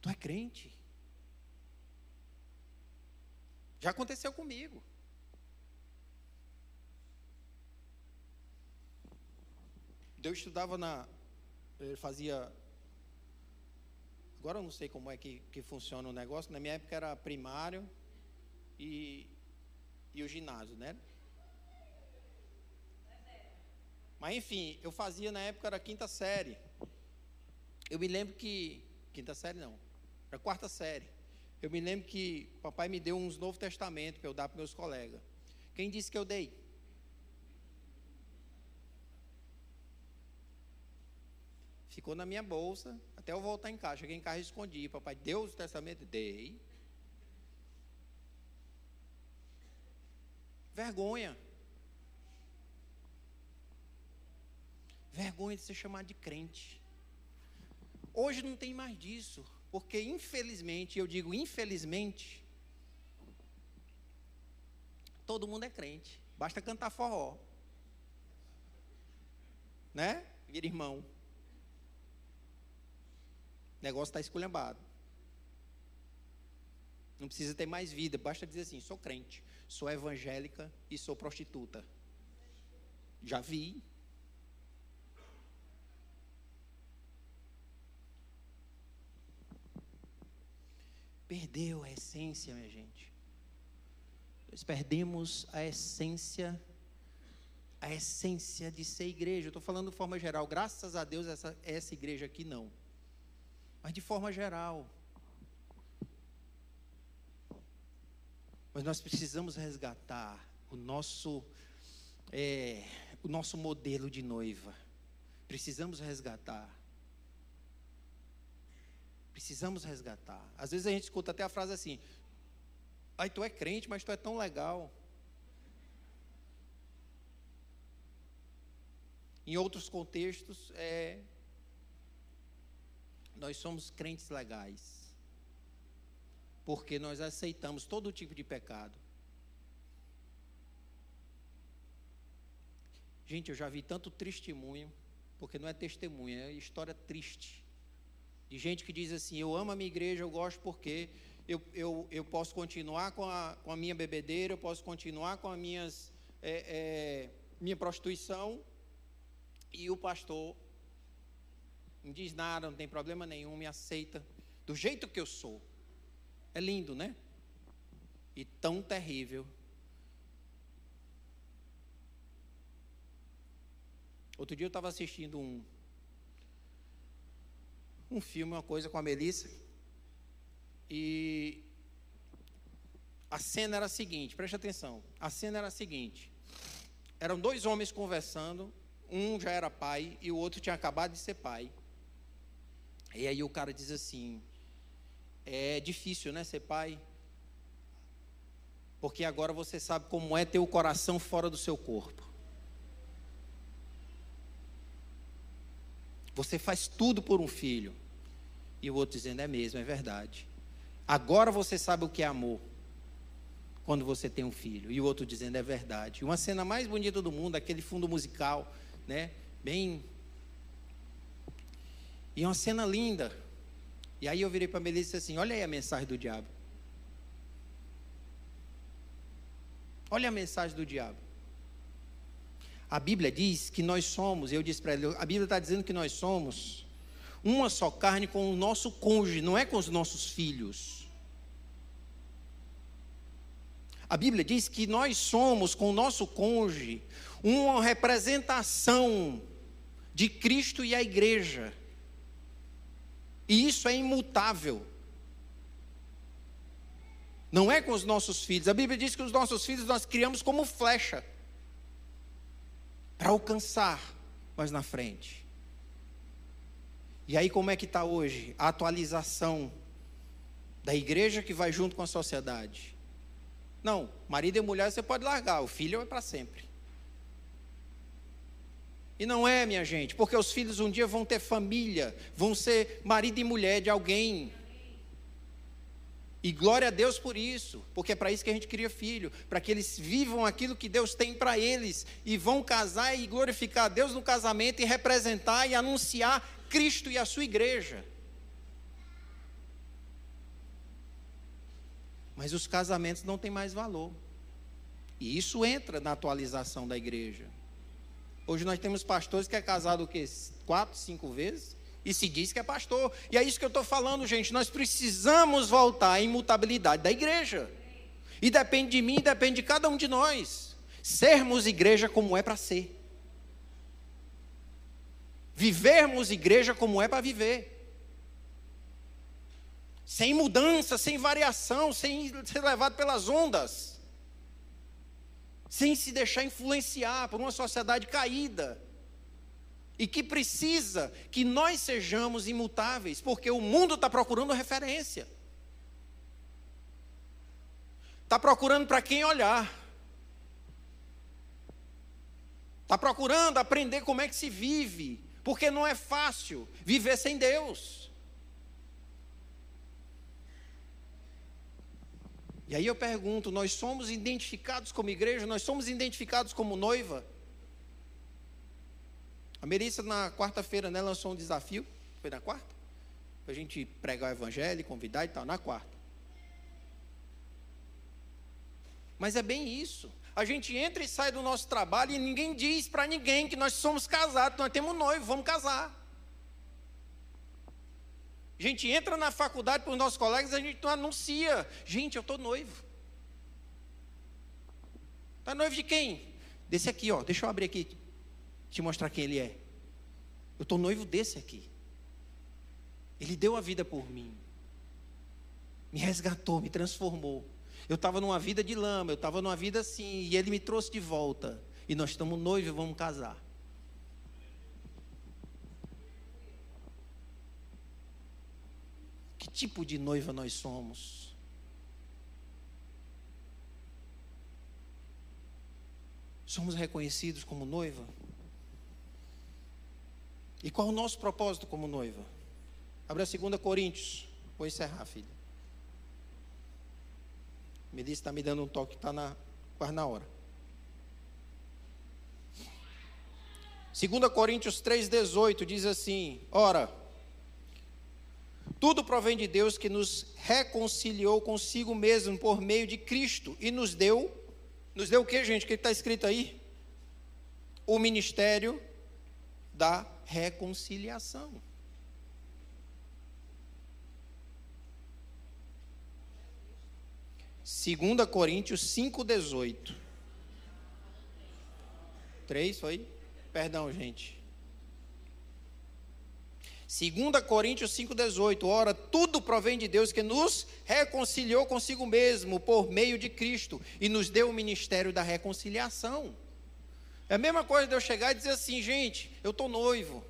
[SPEAKER 2] Tu é crente? Já aconteceu comigo. Eu estudava na. Ele fazia. Agora eu não sei como é que, que funciona o negócio. Na minha época era primário e, e o ginásio, né? Mas enfim, eu fazia na época era quinta série. Eu me lembro que. Quinta série não. Era quarta série. Eu me lembro que papai me deu uns Novo Testamento para eu dar para meus colegas. Quem disse que eu dei? Ficou na minha bolsa até eu voltar em casa. Cheguei em casa e escondi. Papai deu o testamento? Dei. Vergonha. Vergonha de ser chamado de crente. Hoje não tem mais disso, porque infelizmente, eu digo infelizmente, todo mundo é crente. Basta cantar forró. Né? Vira irmão. O negócio está esculhambado. Não precisa ter mais vida, basta dizer assim: sou crente, sou evangélica e sou prostituta. Já vi. Perdeu a essência, minha gente. Nós perdemos a essência, a essência de ser igreja. Eu estou falando de forma geral. Graças a Deus, essa, essa igreja aqui não mas de forma geral. Mas nós precisamos resgatar o nosso, é, o nosso modelo de noiva. Precisamos resgatar. Precisamos resgatar. Às vezes a gente escuta até a frase assim: Ai, tu é crente, mas tu é tão legal. Em outros contextos, é, nós somos crentes legais. Porque nós aceitamos todo tipo de pecado. Gente, eu já vi tanto testemunho, porque não é testemunho, é história triste. De gente que diz assim: Eu amo a minha igreja, eu gosto porque eu, eu, eu posso continuar com a, com a minha bebedeira, eu posso continuar com a minhas, é, é, minha prostituição, e o pastor não diz nada, não tem problema nenhum, me aceita do jeito que eu sou. É lindo, né? E tão terrível. Outro dia eu estava assistindo um, um filme, uma coisa com a Melissa, e a cena era a seguinte, preste atenção. A cena era a seguinte: eram dois homens conversando, um já era pai e o outro tinha acabado de ser pai. E aí o cara diz assim: é difícil, né, ser pai? Porque agora você sabe como é ter o coração fora do seu corpo. Você faz tudo por um filho. E o outro dizendo: é mesmo, é verdade. Agora você sabe o que é amor quando você tem um filho. E o outro dizendo é verdade. Uma cena mais bonita do mundo, aquele fundo musical, né? Bem. E uma cena linda. E aí eu virei para a Melissa e disse assim: Olha aí a mensagem do diabo. Olha a mensagem do diabo. A Bíblia diz que nós somos, eu disse para ele, a Bíblia está dizendo que nós somos uma só carne com o nosso cônjuge, não é com os nossos filhos. A Bíblia diz que nós somos, com o nosso cônjuge, uma representação de Cristo e a igreja. E isso é imutável. Não é com os nossos filhos. A Bíblia diz que os nossos filhos nós criamos como flecha para alcançar mais na frente. E aí, como é que está hoje a atualização da igreja que vai junto com a sociedade? Não, marido e mulher você pode largar, o filho é para sempre. E não é, minha gente, porque os filhos um dia vão ter família, vão ser marido e mulher de alguém. E glória a Deus por isso, porque é para isso que a gente cria filho, para que eles vivam aquilo que Deus tem para eles e vão casar e glorificar a Deus no casamento e representar e anunciar Cristo e a sua igreja. Mas os casamentos não têm mais valor. E isso entra na atualização da igreja. Hoje nós temos pastores que é casado o quê? Quatro, cinco vezes? E se diz que é pastor. E é isso que eu estou falando, gente. Nós precisamos voltar à imutabilidade da igreja. E depende de mim, depende de cada um de nós. Sermos igreja como é para ser. Vivermos igreja como é para viver sem mudança, sem variação, sem ser levado pelas ondas, sem se deixar influenciar por uma sociedade caída. E que precisa que nós sejamos imutáveis, porque o mundo está procurando referência. Está procurando para quem olhar. Está procurando aprender como é que se vive, porque não é fácil viver sem Deus. E aí eu pergunto: nós somos identificados como igreja? Nós somos identificados como noiva? A Melissa, na quarta-feira, né, lançou um desafio. Foi na quarta? Para a gente pregar o evangelho, convidar e tal, na quarta. Mas é bem isso. A gente entra e sai do nosso trabalho e ninguém diz para ninguém que nós somos casados, nós temos noivo, vamos casar. A gente entra na faculdade para os nossos colegas, a gente não anuncia. Gente, eu estou noivo. Está noivo de quem? Desse aqui, ó. Deixa eu abrir aqui, te mostrar quem ele é. Eu estou noivo desse aqui. Ele deu a vida por mim. Me resgatou, me transformou. Eu estava numa vida de lama, eu estava numa vida assim, e ele me trouxe de volta. E nós estamos noivos e vamos casar. Que tipo de noiva nós somos? Somos reconhecidos como noiva? E qual o nosso propósito como noiva? Abre a 2 Coríntios. Vou encerrar, filha. Me disse, está me dando um toque, está na, quase na hora. 2 Coríntios 3,18 diz assim: Ora, tudo provém de Deus que nos reconciliou consigo mesmo por meio de Cristo e nos deu, nos deu o que, gente? O que está escrito aí? O ministério da reconciliação. Segunda Coríntios 5:18. Três foi? Perdão, gente. 2 Coríntios 5,18, ora, tudo provém de Deus que nos reconciliou consigo mesmo por meio de Cristo e nos deu o ministério da reconciliação. É a mesma coisa de eu chegar e dizer assim, gente, eu estou noivo.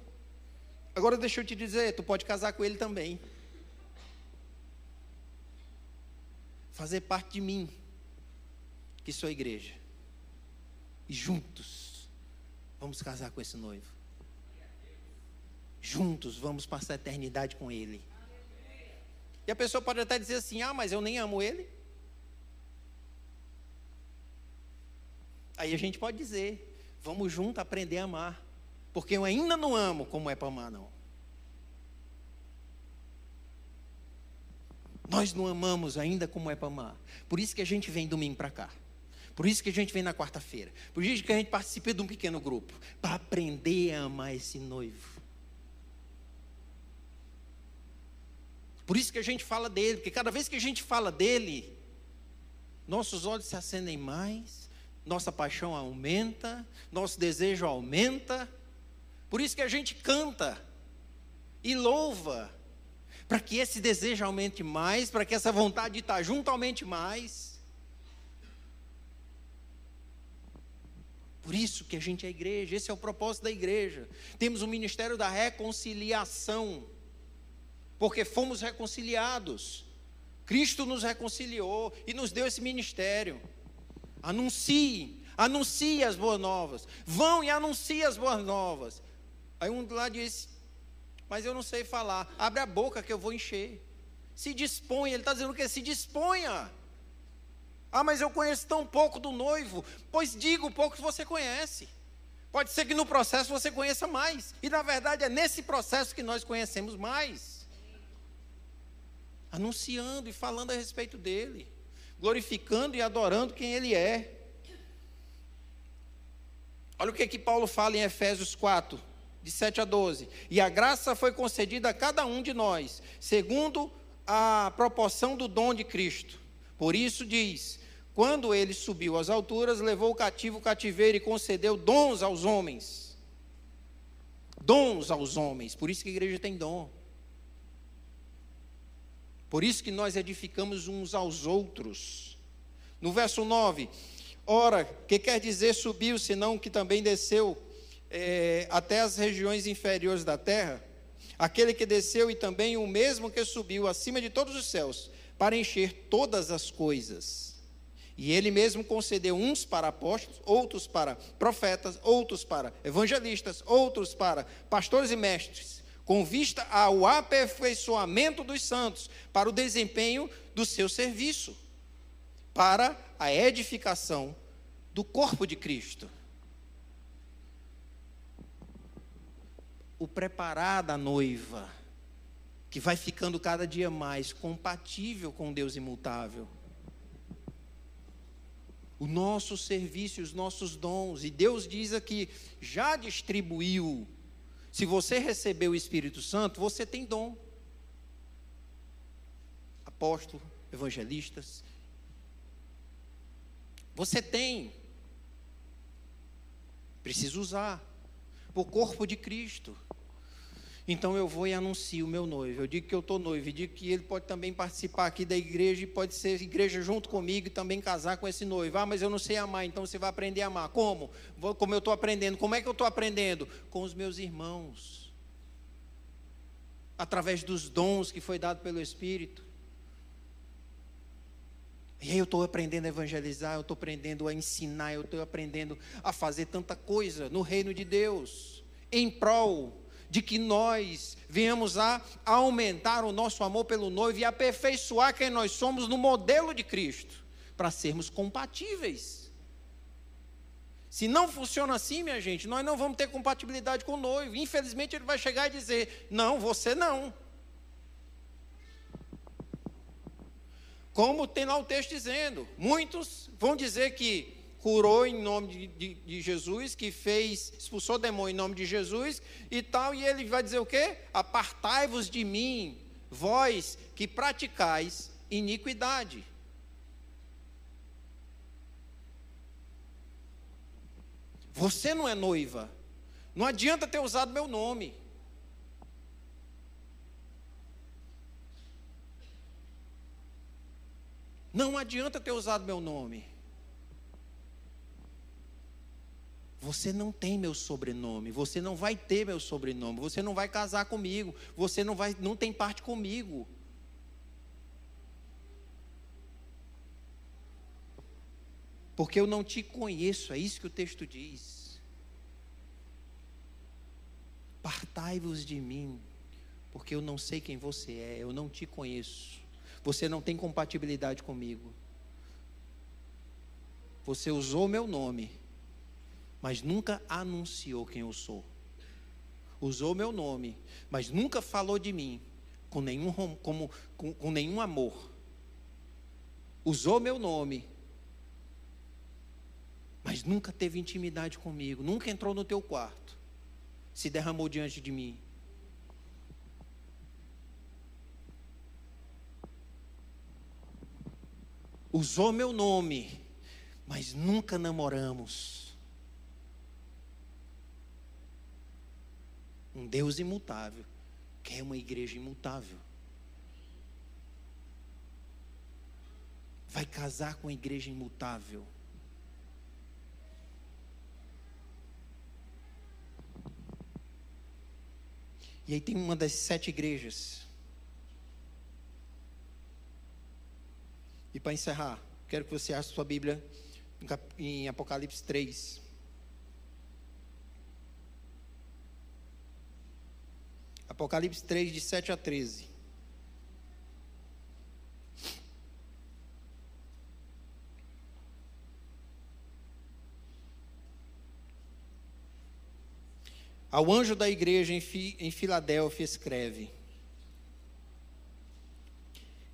[SPEAKER 2] Agora deixa eu te dizer, tu pode casar com ele também. Fazer parte de mim, que sou a igreja. E juntos, vamos casar com esse noivo. Juntos, vamos passar a eternidade com ele. E a pessoa pode até dizer assim: ah, mas eu nem amo ele. Aí a gente pode dizer: vamos juntos aprender a amar. Porque eu ainda não amo como é para amar, não. Nós não amamos ainda como é para amar. Por isso que a gente vem domingo para cá. Por isso que a gente vem na quarta-feira. Por isso que a gente participa de um pequeno grupo. Para aprender a amar esse noivo. Por isso que a gente fala dele. Porque cada vez que a gente fala dele, nossos olhos se acendem mais, nossa paixão aumenta, nosso desejo aumenta. Por isso que a gente canta e louva, para que esse desejo aumente mais, para que essa vontade de estar junto aumente mais. Por isso que a gente é igreja, esse é o propósito da igreja. Temos o ministério da reconciliação, porque fomos reconciliados. Cristo nos reconciliou e nos deu esse ministério. Anuncie, anuncie as boas novas. Vão e anuncie as boas novas. Aí um lá disse: Mas eu não sei falar. Abre a boca que eu vou encher. Se dispõe. Ele está dizendo o quê? Se disponha. Ah, mas eu conheço tão pouco do noivo. Pois diga o pouco que você conhece. Pode ser que no processo você conheça mais. E na verdade é nesse processo que nós conhecemos mais. Anunciando e falando a respeito dele. Glorificando e adorando quem ele é. Olha o que, que Paulo fala em Efésios 4, de 7 a 12. E a graça foi concedida a cada um de nós, segundo a proporção do dom de Cristo. Por isso diz: quando ele subiu às alturas, levou o cativo o cativeiro e concedeu dons aos homens. Dons aos homens. Por isso que a igreja tem dom. Por isso que nós edificamos uns aos outros. No verso 9: Ora, que quer dizer subiu, senão que também desceu é, até as regiões inferiores da terra, aquele que desceu e também o mesmo que subiu acima de todos os céus, para encher todas as coisas. E ele mesmo concedeu uns para apóstolos, outros para profetas, outros para evangelistas, outros para pastores e mestres, com vista ao aperfeiçoamento dos santos, para o desempenho do seu serviço, para a edificação do corpo de Cristo. o preparar da noiva, que vai ficando cada dia mais compatível com Deus imutável. O nosso serviço, os nossos dons, e Deus diz aqui, já distribuiu. Se você recebeu o Espírito Santo, você tem dom. Apóstolo, evangelistas. Você tem. Precisa usar. O corpo de Cristo. Então eu vou e anuncio o meu noivo. Eu digo que eu estou noivo, e digo que ele pode também participar aqui da igreja e pode ser igreja junto comigo e também casar com esse noivo. Ah, mas eu não sei amar, então você vai aprender a amar. Como? Como eu estou aprendendo? Como é que eu estou aprendendo? Com os meus irmãos. Através dos dons que foi dado pelo Espírito. E aí eu estou aprendendo a evangelizar, eu estou aprendendo a ensinar, eu estou aprendendo a fazer tanta coisa no reino de Deus, em prol de que nós venhamos a aumentar o nosso amor pelo noivo e aperfeiçoar quem nós somos no modelo de Cristo, para sermos compatíveis. Se não funciona assim, minha gente, nós não vamos ter compatibilidade com o noivo. Infelizmente, ele vai chegar e dizer: Não, você não. Como tem lá o texto dizendo, muitos vão dizer que curou em nome de, de, de, Jesus, que fez, expulsou o demônio em nome de Jesus e tal, e ele vai dizer o quê? Apartai-vos de mim, vós que praticais iniquidade. Você não é noiva. Não adianta ter usado meu nome. Não adianta ter usado meu nome. Você não tem meu sobrenome, você não vai ter meu sobrenome, você não vai casar comigo, você não vai não tem parte comigo. Porque eu não te conheço, é isso que o texto diz. Partai-vos de mim, porque eu não sei quem você é, eu não te conheço. Você não tem compatibilidade comigo. Você usou meu nome, mas nunca anunciou quem eu sou. Usou meu nome, mas nunca falou de mim com nenhum, como, com, com nenhum amor. Usou meu nome, mas nunca teve intimidade comigo, nunca entrou no teu quarto, se derramou diante de mim. Usou meu nome, mas nunca namoramos. Um Deus imutável quer uma igreja imutável. Vai casar com a igreja imutável. E aí tem uma das sete igrejas. E para encerrar, quero que você ache sua Bíblia em Apocalipse 3. Apocalipse 3, de 7 a 13. Ao anjo da igreja em, em Filadélfia escreve: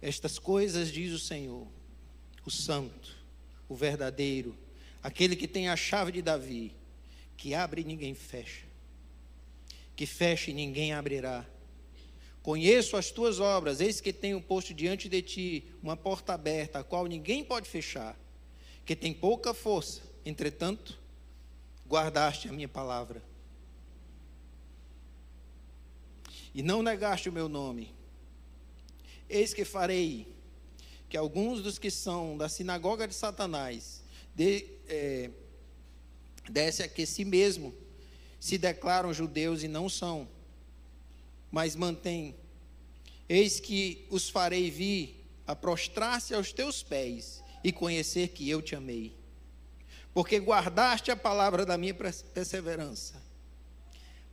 [SPEAKER 2] Estas coisas diz o Senhor, o Santo, o verdadeiro, aquele que tem a chave de Davi, que abre e ninguém fecha que feche e ninguém abrirá. Conheço as tuas obras, eis que tenho posto diante de ti uma porta aberta, a qual ninguém pode fechar, que tem pouca força, entretanto, guardaste a minha palavra. E não negaste o meu nome. Eis que farei que alguns dos que são da sinagoga de Satanás de, é, desse a si mesmo se declaram judeus e não são, mas mantêm. Eis que os farei vir a prostrar-se aos teus pés e conhecer que eu te amei. Porque guardaste a palavra da minha perseverança.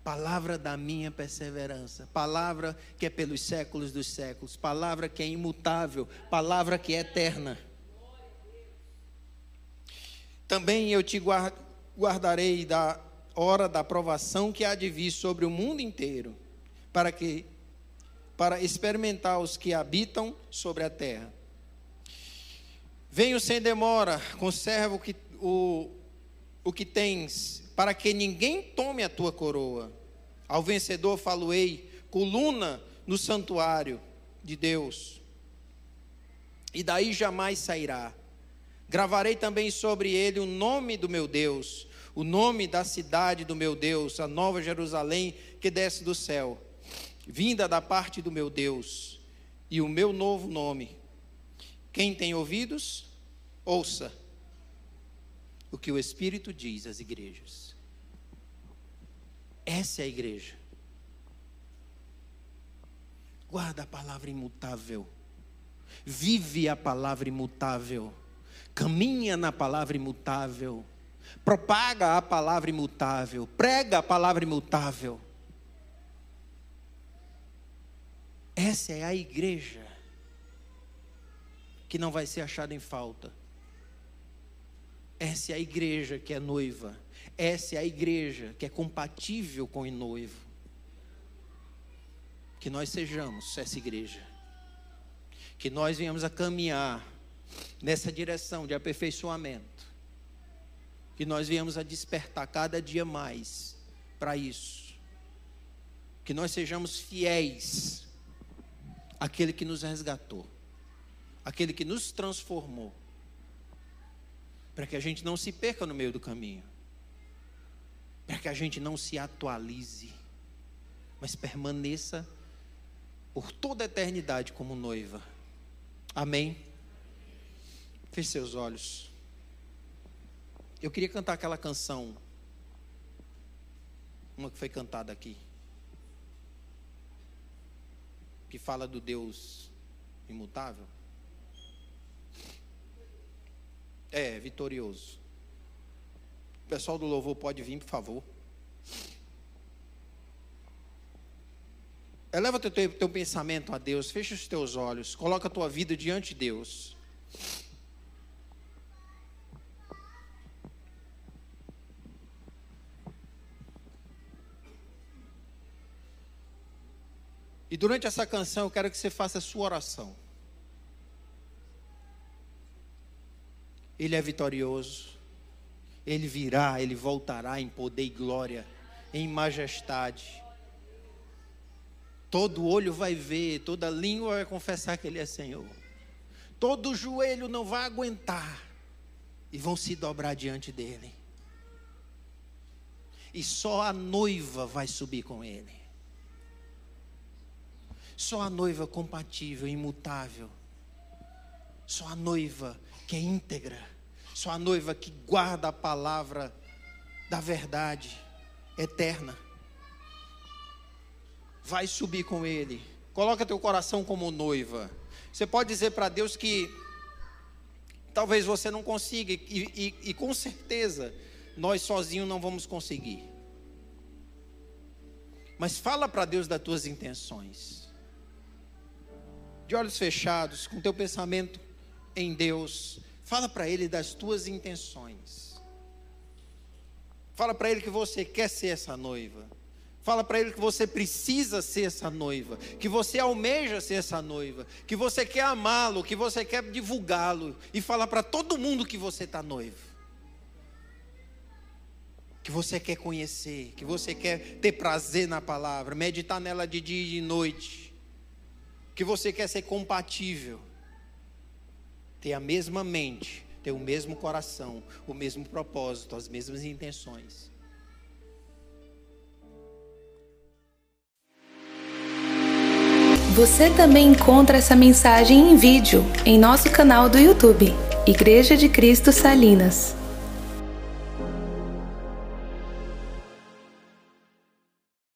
[SPEAKER 2] Palavra da minha perseverança, palavra que é pelos séculos dos séculos, palavra que é imutável, palavra que é eterna. Também eu te guardarei da hora da provação que há de vir sobre o mundo inteiro, para que para experimentar os que habitam sobre a terra. Venho sem demora, conserva o que, o, o que tens, para que ninguém tome a tua coroa. Ao vencedor faloei, coluna no santuário de Deus, e daí jamais sairá. Gravarei também sobre ele o nome do meu Deus, o nome da cidade do meu Deus, a nova Jerusalém que desce do céu, vinda da parte do meu Deus, e o meu novo nome. Quem tem ouvidos, ouça o que o Espírito diz às igrejas. Essa é a igreja. Guarda a palavra imutável. Vive a palavra imutável. Caminha na palavra imutável propaga a palavra imutável, prega a palavra imutável. Essa é a igreja que não vai ser achada em falta. Essa é a igreja que é noiva. Essa é a igreja que é compatível com o noivo. Que nós sejamos essa igreja. Que nós venhamos a caminhar nessa direção de aperfeiçoamento que nós viemos a despertar cada dia mais para isso. Que nós sejamos fiéis àquele que nos resgatou, àquele que nos transformou, para que a gente não se perca no meio do caminho. para que a gente não se atualize, mas permaneça por toda a eternidade como noiva. Amém? Feche seus olhos. Eu queria cantar aquela canção, uma que foi cantada aqui, que fala do Deus imutável. É, vitorioso. O pessoal do louvor pode vir, por favor. Eleva teu, teu, pensamento a Deus, fecha os teus olhos, coloca a tua vida diante de Deus. E durante essa canção eu quero que você faça a sua oração. Ele é vitorioso. Ele virá, ele voltará em poder e glória, em majestade. Todo olho vai ver, toda língua vai confessar que Ele é Senhor. Todo joelho não vai aguentar e vão se dobrar diante dEle. E só a noiva vai subir com Ele. Só a noiva compatível, imutável. Só a noiva que é íntegra. Só a noiva que guarda a palavra da verdade eterna vai subir com ele. Coloca teu coração como noiva. Você pode dizer para Deus que talvez você não consiga, e, e, e com certeza nós sozinhos não vamos conseguir. Mas fala para Deus das tuas intenções. De olhos fechados, com teu pensamento em Deus, fala para Ele das tuas intenções. Fala para Ele que você quer ser essa noiva. Fala para ele que você precisa ser essa noiva, que você almeja ser essa noiva, que você quer amá-lo, que você quer divulgá-lo e fala para todo mundo que você está noivo. Que você quer conhecer, que você quer ter prazer na palavra, meditar nela de dia e de noite. Que você quer ser compatível, ter a mesma mente, ter o mesmo coração, o mesmo propósito, as mesmas intenções.
[SPEAKER 1] Você também encontra essa mensagem em vídeo em nosso canal do YouTube, Igreja de Cristo Salinas.